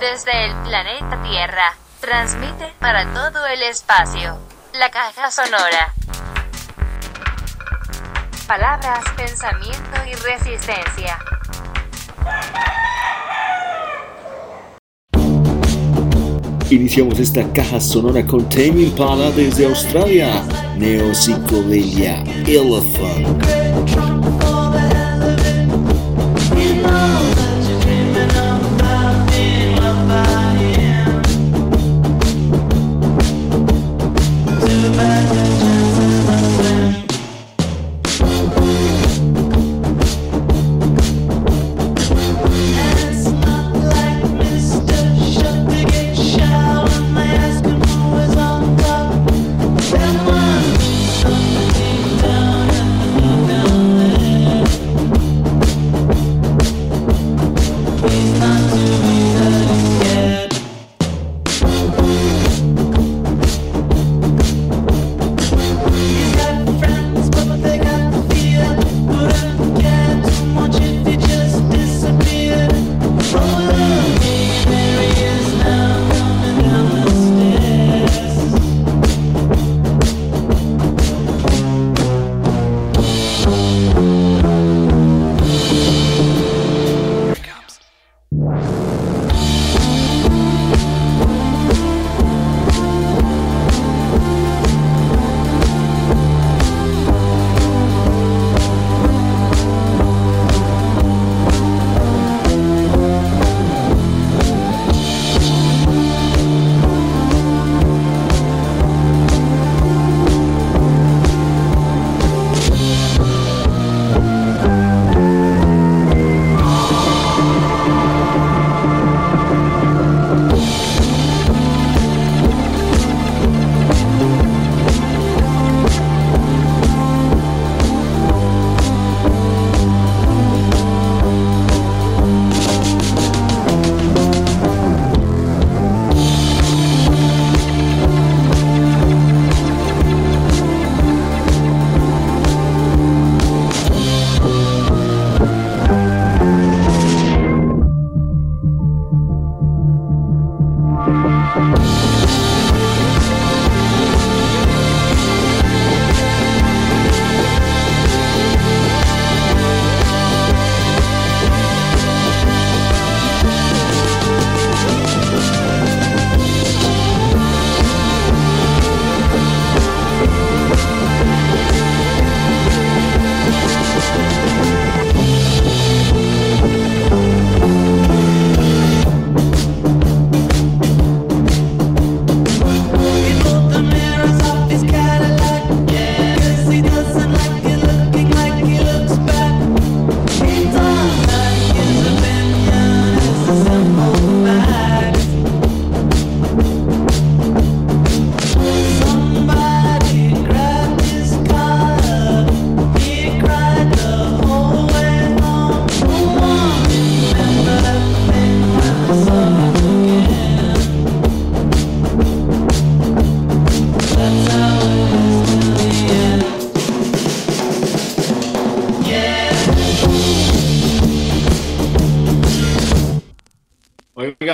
desde el planeta Tierra, transmite para todo el espacio. La caja sonora. Palabras, pensamiento y resistencia. Iniciamos esta caja sonora con Tame Impala desde Australia, Neo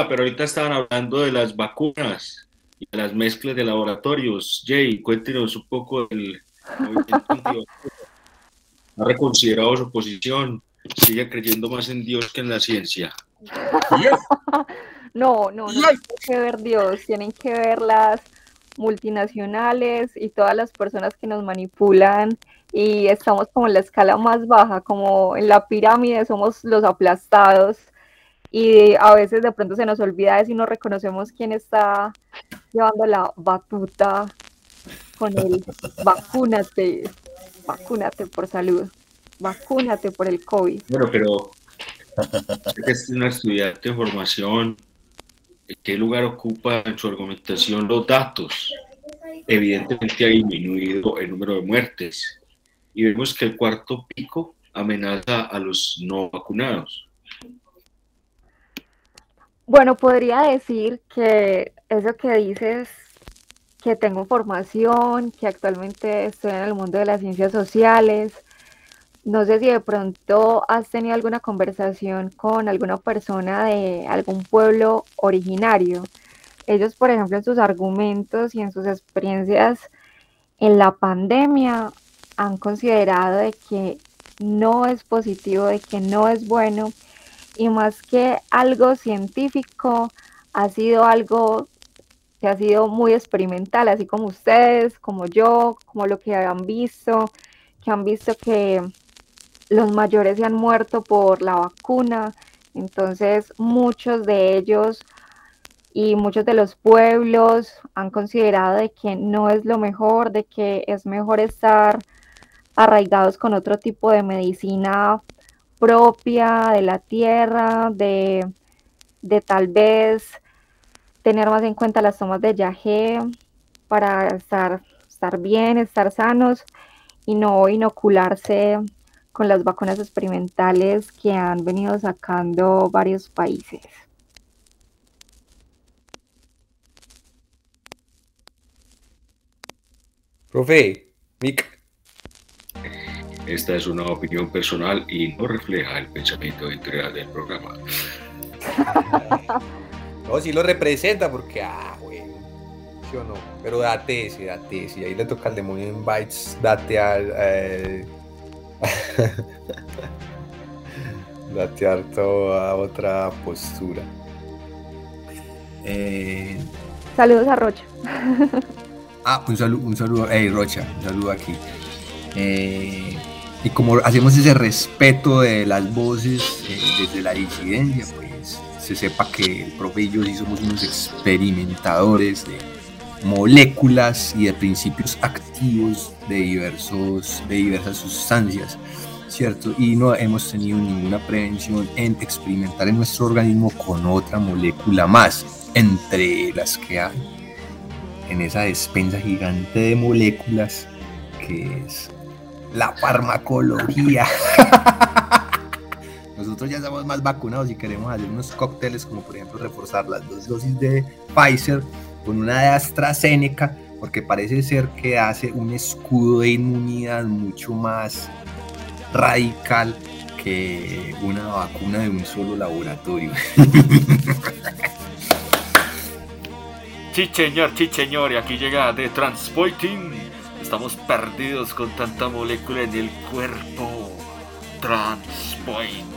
Psicodelia Elephant. ahorita estaban hablando de las vacunas y de las mezclas de laboratorios. Jay, cuéntenos un poco del movimiento ¿Ha reconsiderado su posición? ¿Sigue creyendo más en Dios que en la ciencia? no, no, no tienen que ver Dios, tienen que ver las multinacionales y todas las personas que nos manipulan y estamos como en la escala más baja, como en la pirámide somos los aplastados y a veces de pronto se nos olvida de si no reconocemos quién está llevando la batuta con el vacúnate, vacúnate por salud, vacúnate por el COVID. Bueno, pero es una estudiante de formación, ¿qué lugar ocupa en su argumentación los datos? Evidentemente ha disminuido el número de muertes y vemos que el cuarto pico amenaza a los no vacunados. Bueno, podría decir que eso que dices, que tengo formación, que actualmente estoy en el mundo de las ciencias sociales, no sé si de pronto has tenido alguna conversación con alguna persona de algún pueblo originario. Ellos, por ejemplo, en sus argumentos y en sus experiencias en la pandemia han considerado de que no es positivo, de que no es bueno y más que algo científico, ha sido algo que ha sido muy experimental, así como ustedes, como yo, como lo que han visto, que han visto que los mayores se han muerto por la vacuna, entonces muchos de ellos y muchos de los pueblos han considerado de que no es lo mejor, de que es mejor estar arraigados con otro tipo de medicina propia de la tierra, de, de tal vez tener más en cuenta las tomas de yagé para estar, estar bien, estar sanos y no inocularse con las vacunas experimentales que han venido sacando varios países. Profe. Esta es una opinión personal y no refleja el pensamiento integral del programa. no, sí lo representa porque, ah, güey, sí o no. Pero date ese, date ese. Ahí le toca al demonio en bytes, date al. Eh, date a otra postura. Eh, Saludos a Rocha. ah, un saludo, un saludo, hey Rocha, un saludo aquí. Eh, y como hacemos ese respeto de las voces eh, desde la disidencia, pues se sepa que el profe y yo sí somos unos experimentadores de moléculas y de principios activos de, diversos, de diversas sustancias, ¿cierto? Y no hemos tenido ninguna prevención en experimentar en nuestro organismo con otra molécula más, entre las que hay en esa despensa gigante de moléculas que es la farmacología. Nosotros ya estamos más vacunados y queremos hacer unos cócteles como por ejemplo reforzar las dos dosis de Pfizer con una de AstraZeneca porque parece ser que hace un escudo de inmunidad mucho más radical que una vacuna de un solo laboratorio. Sí, señor, sí, señor, y aquí llega de Transporting Estamos perdidos con tanta molécula en el cuerpo. Transpointing.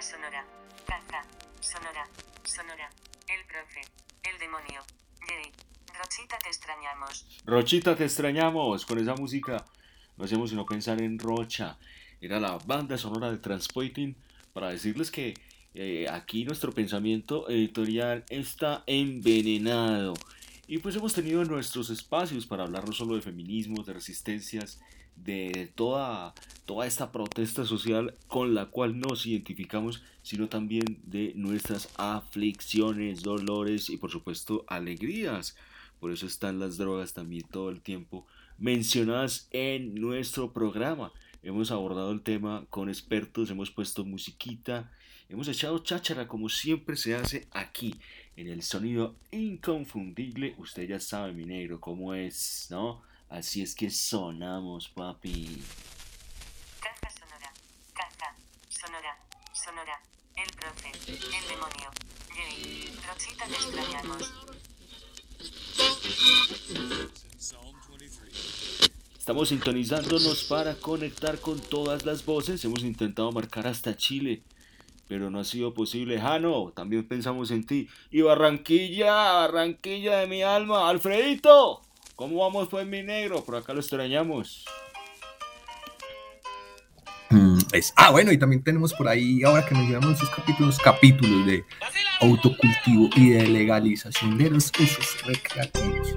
Sonora. Caja. Sonora. Sonora. El profe. El demonio. Yay. Rochita te extrañamos. Rochita, te extrañamos. Con esa música no hacemos sino pensar en Rocha. Era la banda sonora de Transporting para decirles que eh, aquí nuestro pensamiento editorial está envenenado. Y pues hemos tenido nuestros espacios para hablar no solo de feminismos, de resistencias, de toda, toda esta protesta social con la cual nos identificamos, sino también de nuestras aflicciones, dolores y por supuesto alegrías. Por eso están las drogas también todo el tiempo mencionadas en nuestro programa. Hemos abordado el tema con expertos, hemos puesto musiquita, hemos echado cháchara como siempre se hace aquí, en el sonido inconfundible. Usted ya sabe, mi negro, cómo es, ¿no? Así es que sonamos, papi. Caja sonora. Caja. Sonora. Sonora. El profe. El demonio. Te extrañamos. Estamos sintonizándonos para conectar con todas las voces. Hemos intentado marcar hasta Chile, pero no ha sido posible. Jano, también pensamos en ti. Y Barranquilla, Barranquilla de mi alma. Alfredito, ¿cómo vamos pues mi negro? Por acá lo extrañamos. Mm, es- ah, bueno, y también tenemos por ahí, ahora que mencionamos esos capítulos, capítulos de autocultivo y de legalización de los usos recreativos.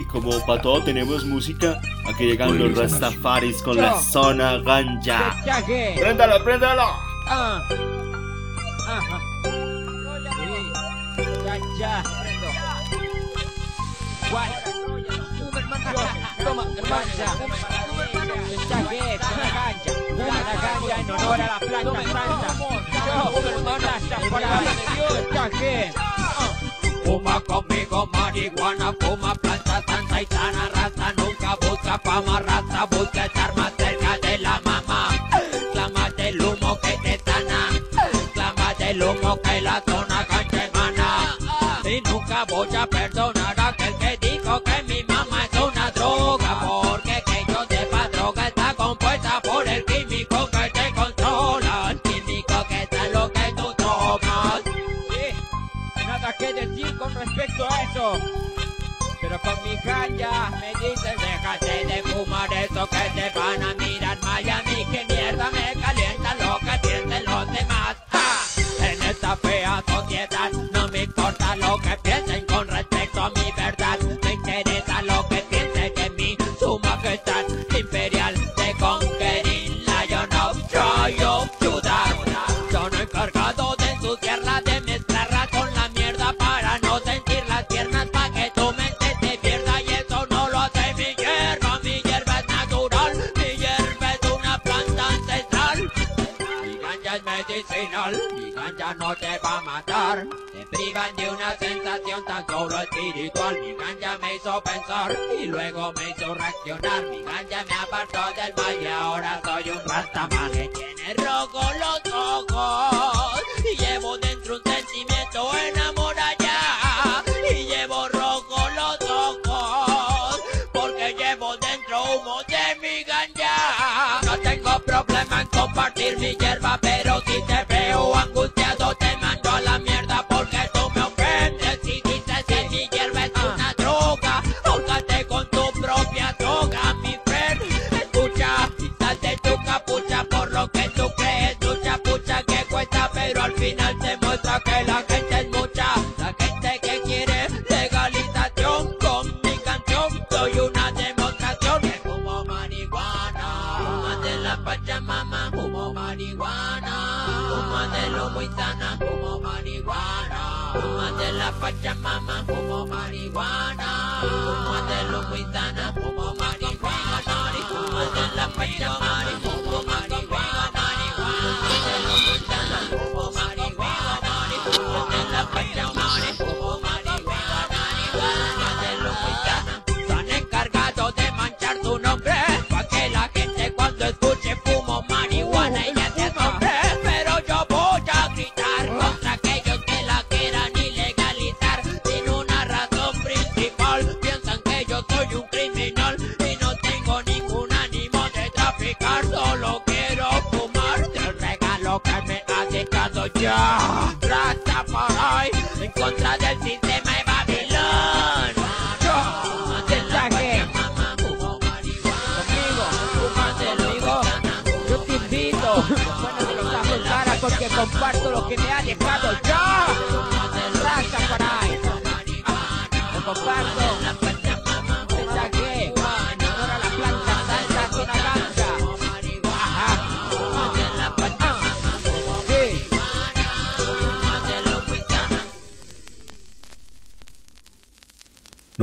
Y como para todo tenemos música, aquí llegan los Rastafaris con la zona ganja. ¡Préndalo, préndalo! Ah. Ajá. Sí. Ya, ya. Toma, ya. Ya que, zona ganja. Zona ganja en honor a la planta santa. Yo, hermano, hasta por la Dios. Ya que. Fuma conmigo marihuana, fuma planta santa y sana raza, nunca busca fama, raza, busca estar más cerca de la mamá. Clama del humo que te sana, clama del humo que la zona cancha emana. Y nunca voy a perdonar ganja me dicen Déjate de fumar eso que te van a mirar mal y luego me hizo reaccionar. Mi ganja me apartó del y ahora soy un rastaman que tiene rojo los ojos. Y llevo dentro un sentimiento enamorada. Y llevo rojo los ojos. Porque llevo dentro humo de mi ganja. No tengo problema en compartir mi hierba,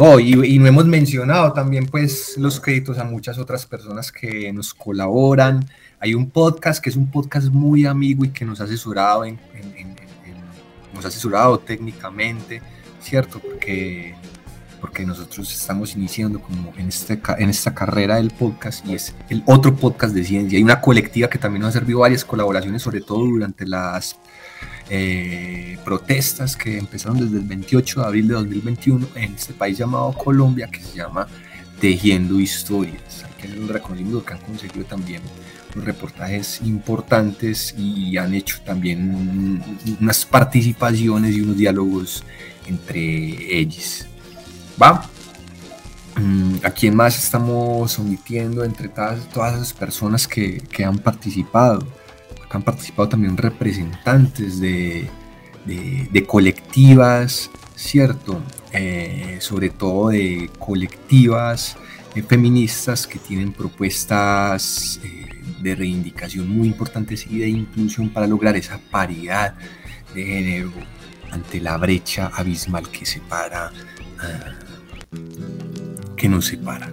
No, y, y no hemos mencionado también pues los créditos a muchas otras personas que nos colaboran. Hay un podcast que es un podcast muy amigo y que nos ha asesorado, en, en- en- nos ha asesorado técnicamente, ¿cierto? Porque, porque nosotros estamos iniciando como en, este, en esta carrera del podcast y es el otro podcast de ciencia. Hay una colectiva que también nos ha servido varias colaboraciones, sobre todo durante las eh, protestas que empezaron desde el 28 de abril de 2021 en este país llamado Colombia, que se llama Tejiendo Historias. Hay que hacer un reconocimiento que han conseguido también reportajes importantes y han hecho también un- unas participaciones y unos diálogos entre ellos. ¿Va? Mm, ¿A quién más estamos omitiendo entre todas, todas esas personas que, que han participado? Han participado también representantes de, de- colectivas, ¿cierto? Eh, sobre todo de colectivas eh, feministas que tienen propuestas eh, de reivindicación muy importantes y de inclusión para lograr esa paridad de género ante la brecha abismal que separa, que nos separa.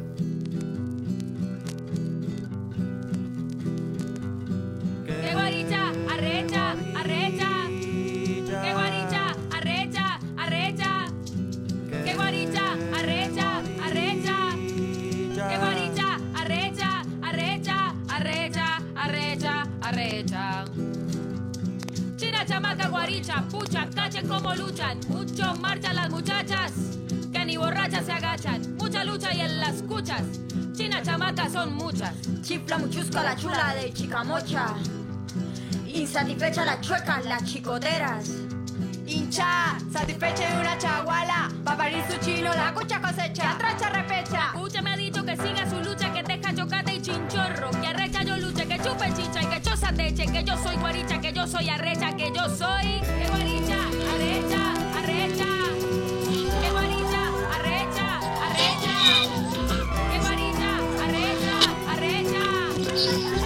Chamaca, guaricha, pucha, cachen cómo luchan. Mucho marchan las muchachas, que ni borrachas se agachan. Mucha lucha y en las cuchas. China, chamaca, son muchas. Chifla muchusca la chula de chicamocha. Insatisfecha la chueca, las chicoteras. Hincha, satisfecha de una chaguala, va a parir su chilo, la cucha cosecha, tracha repecha. Cucha me ha dicho que siga su lucha, que deja chocate y chinchorro, que arrecha yo luche, que chupe chicha que choza teche, que yo soy guaricha, que yo soy arrecha, que yo soy que guaricha, arrecha, arrecha. Que guaricha, arrecha, arrecha. Que guaricha, arrecha, arrecha.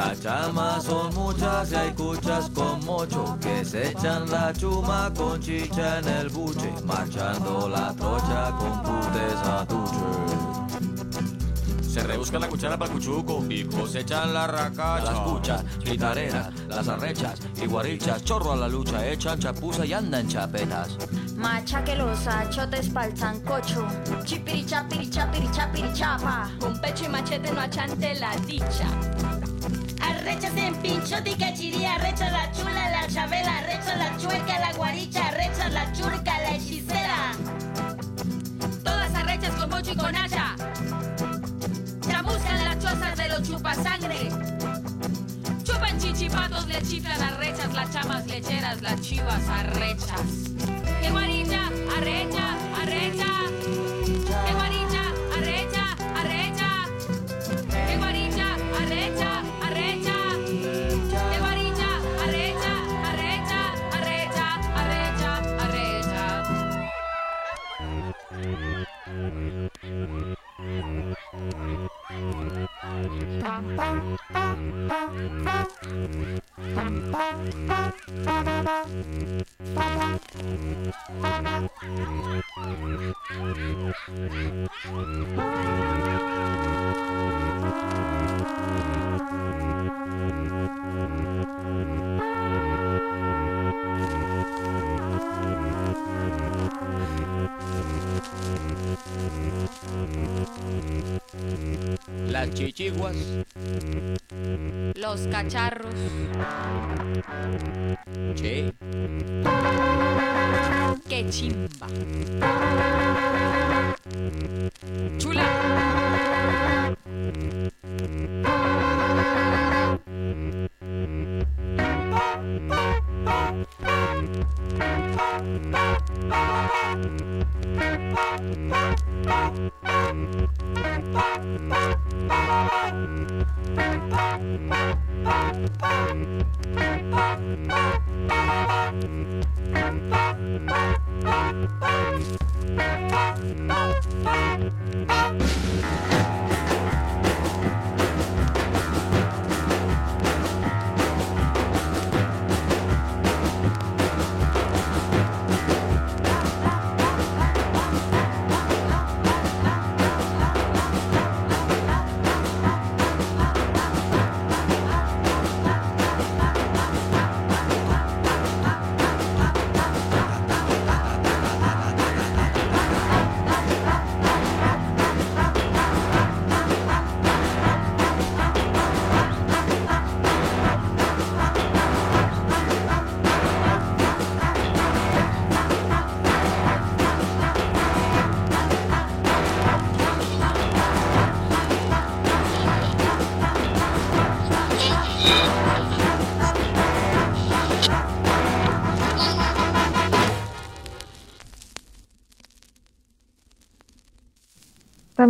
Las chamas son muchas y hay cuchas con mocho que se echan la chuma con chicha en el buche, marchando la trocha con putes a tuche. Se rebusca la cuchara para cuchuco y cosechan la racacha. Las cuchas, pitarenas, las arrechas y guarichas, chorro a la lucha, echan chapuza y andan chapetas. Macha que los achotes pa'l sancocho. Chipiricha, piricha, piricha, pirichapa. Con pecho y machete no achante la dicha. Arrechas en pinchote y cachiría, arrecha la chula, la chabela, arrecha la chueca, la guaricha, arrecha la churca, la hechicera. Todas arrechas con mocho y con hacha. Chamuscan las chozas de los chupasangre. Chupan chichipatos, le chiflan arrechas, las chamas lecheras, las chivas arrechas. ¡Qué guaricha! ¡Arrecha! ¡Arrecha! ¡Qué guaricha! ¡Arrecha! ¡Arrecha! ¡Qué guaricha! ¡Arrecha! Oh Las chichiguas, Los cacharros. che, ¡Qué chimba!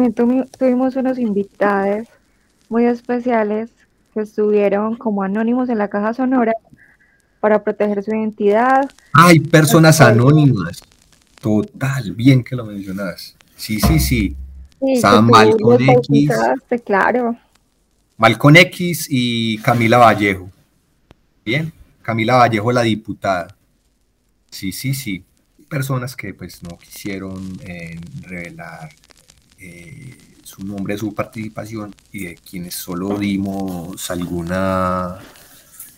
También tuvimos unos invitados muy especiales que estuvieron como anónimos en la caja sonora para proteger su identidad. Hay personas anónimas. Total, bien que lo mencionas. Sí, sí, sí. Sí, Estaban los X, claro. Malcolm X y Camila Vallejo. Bien, Camila Vallejo, la diputada. Sí, sí, sí. Personas que pues no quisieron eh, revelar eh, su nombre, su participación y de quienes solo dimos alguna,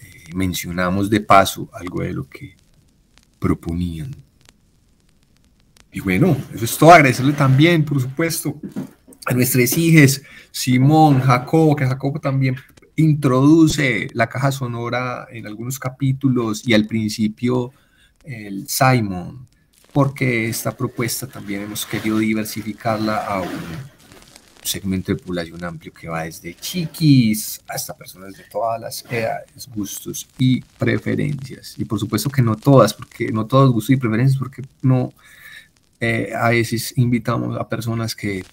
eh, mencionamos de paso algo de lo que proponían. Y bueno, eso es todo. Agradecerle también, por supuesto, a nuestros hijos, Simón, Jacobo, que Jacobo también introduce la caja sonora en algunos capítulos y al principio el Simon, porque esta propuesta también hemos querido diversificarla a un segmento de población amplio que va desde chiquis hasta personas de todas las edades, gustos y preferencias. Y por supuesto que no todas, porque no todos gustos y preferencias, porque no, eh, a veces invitamos a personas que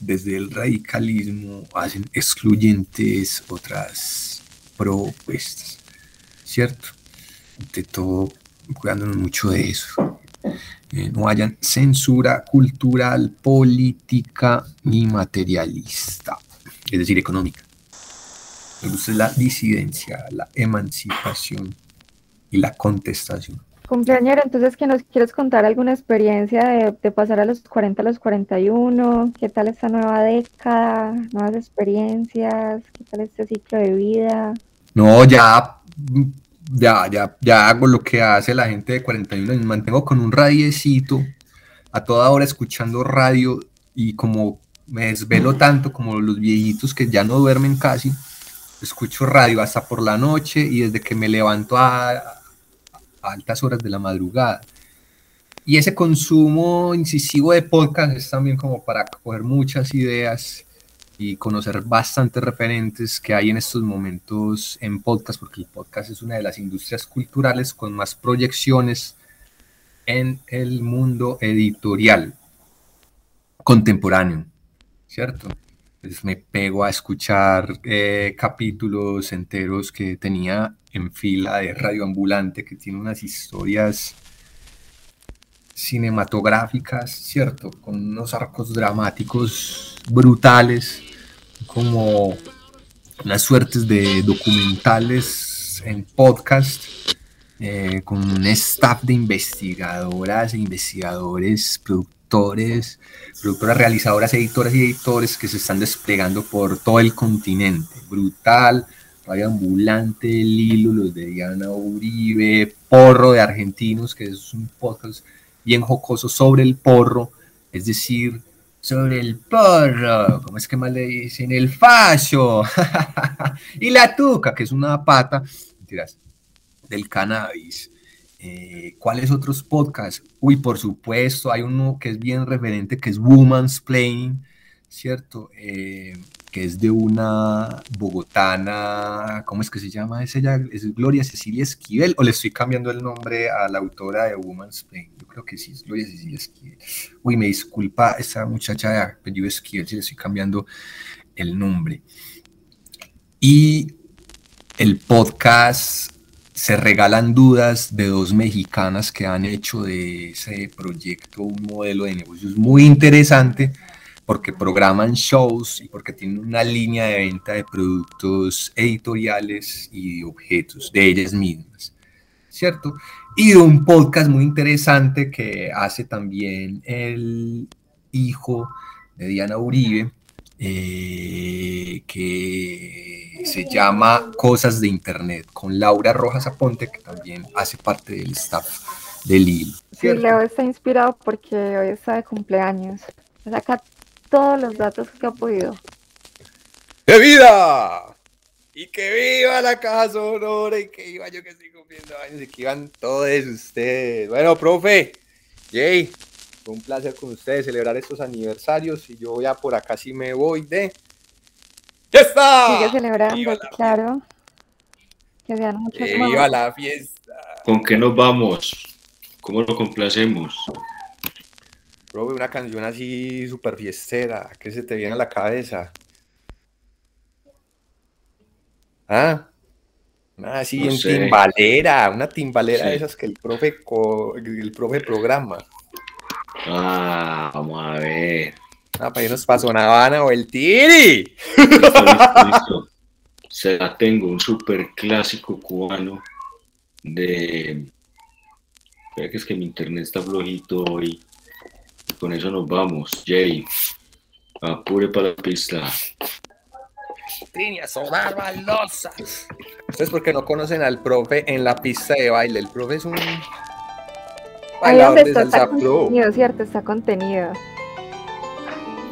desde el radicalismo hacen excluyentes otras propuestas, ¿cierto? De todo, cuidándonos mucho de eso. Eh, no hayan censura cultural, política ni materialista, es decir, económica. Me gusta la disidencia, la emancipación y la contestación. Cumpleañero, entonces que nos quieres contar alguna experiencia de, de pasar a los 40 a los 41, qué tal esta nueva década, nuevas experiencias, qué tal este ciclo de vida. No, ya, ya, ya, ya hago lo que hace la gente de 41 años. Mantengo con un radiecito a toda hora escuchando radio y como me desvelo tanto como los viejitos que ya no duermen casi, escucho radio hasta por la noche y desde que me levanto a, a altas horas de la madrugada. Y ese consumo incisivo de podcast es también como para coger muchas ideas y conocer bastantes referentes que hay en estos momentos en podcast, porque el podcast es una de las industrias culturales con más proyecciones en el mundo editorial contemporáneo, ¿cierto? Entonces me pego a escuchar eh, capítulos enteros que tenía en fila de Radio Ambulante, que tiene unas historias cinematográficas, ¿cierto? Con unos arcos dramáticos brutales, como unas suertes de documentales en podcast, eh, con un staff de investigadoras e investigadores, productores, productoras realizadoras, editoras y editores que se están desplegando por todo el continente. Brutal, Radio Ambulante, Lilo, los de Diana Uribe, Porro de Argentinos, que es un podcast bien jocoso sobre el porro, es decir, sobre el porro, ¿cómo es que más le dicen? El fallo, y la tuca, que es una pata, mentiras, del cannabis. Eh, ¿Cuáles otros podcasts? Uy, por supuesto, hay uno que es bien referente, que es Woman's Playing, ¿cierto? Eh, que es de una bogotana, ¿cómo es que se llama esa? Ella es Gloria Cecilia Esquivel, o le estoy cambiando el nombre a la autora de Woman's Pain. Yo creo que sí, es Gloria Cecilia Esquivel. Uy, me disculpa esa muchacha de apellido Esquivel, si le estoy cambiando el nombre. Y el podcast se regalan dudas de dos mexicanas que han hecho de ese proyecto un modelo de negocios muy interesante porque programan shows y porque tienen una línea de venta de productos editoriales y objetos de ellas mismas, ¿cierto? Y de un podcast muy interesante que hace también el hijo de Diana Uribe, eh, que se llama Cosas de Internet, con Laura Rojas Aponte, que también hace parte del staff del hilo. Sí, Leo está inspirado porque hoy está de cumpleaños. Saca todos los datos que ha podido. ¡De vida! Y que viva la caja sonora y que viva yo que estoy cumpliendo años y que iban todos ustedes. Bueno, profe, Jay, fue un placer con ustedes celebrar estos aniversarios y yo ya por acá sí me voy de... ¡Ya está! Sigue celebrando, claro. Que sean muchos ¡Que más. viva la fiesta! ¿Con qué nos vamos? ¿Cómo lo complacemos? Profe, una canción así súper fiestera, que se te viene a la cabeza. ¿Ah? Así No en timbalera, una timbalera de esas que el profe, co- el profe programa. Ah, vamos a ver. Ah, para irnos para Zona Habana o el Tiri. Listo, listo, listo. Se la tengo, un super clásico cubano de... Espera que es que mi internet está flojito hoy. Con eso nos vamos. Jay, apure para la pista. Trinia Solar Baldosa. Ustedes porque no conocen al profe en la pista de baile. El profe es un bailador de está, está salsa pro. contenido, ¿cierto? Está contenido.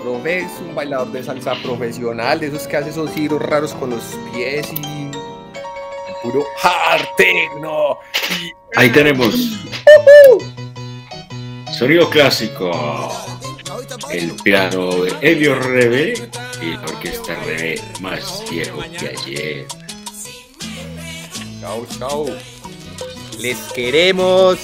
Profe es un bailador de salsa profesional, de esos que hace esos giros raros con los pies y puro hard techno. Y Ahí tenemos. Sonido clásico. El piano de Elio Rebe y la orquesta Rebe más viejo que ayer. Chau, chau. Les queremos.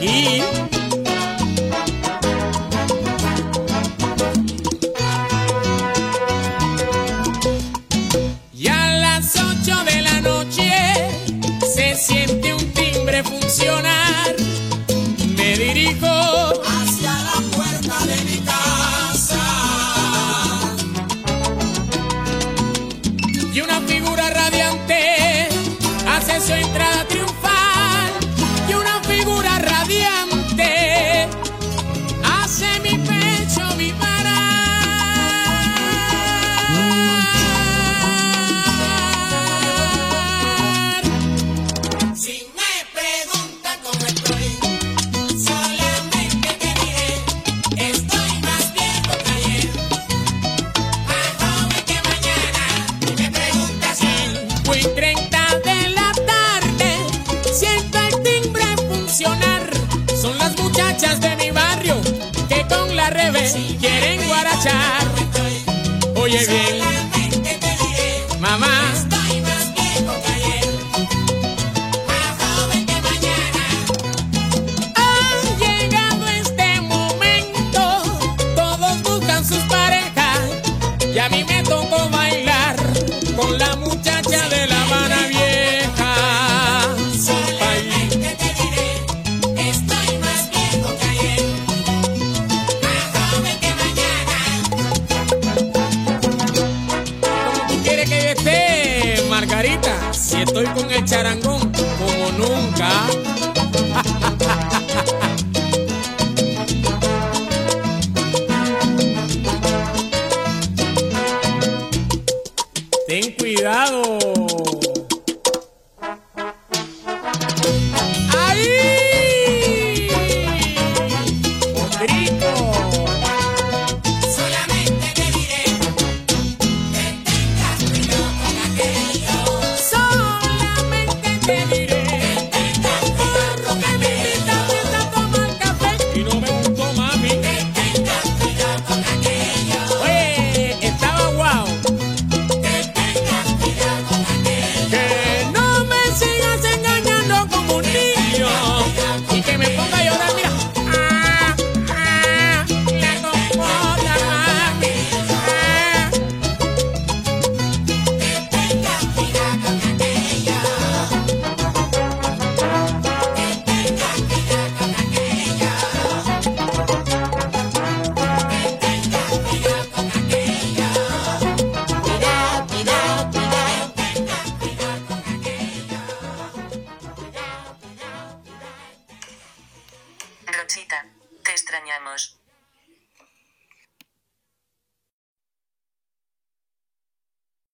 Te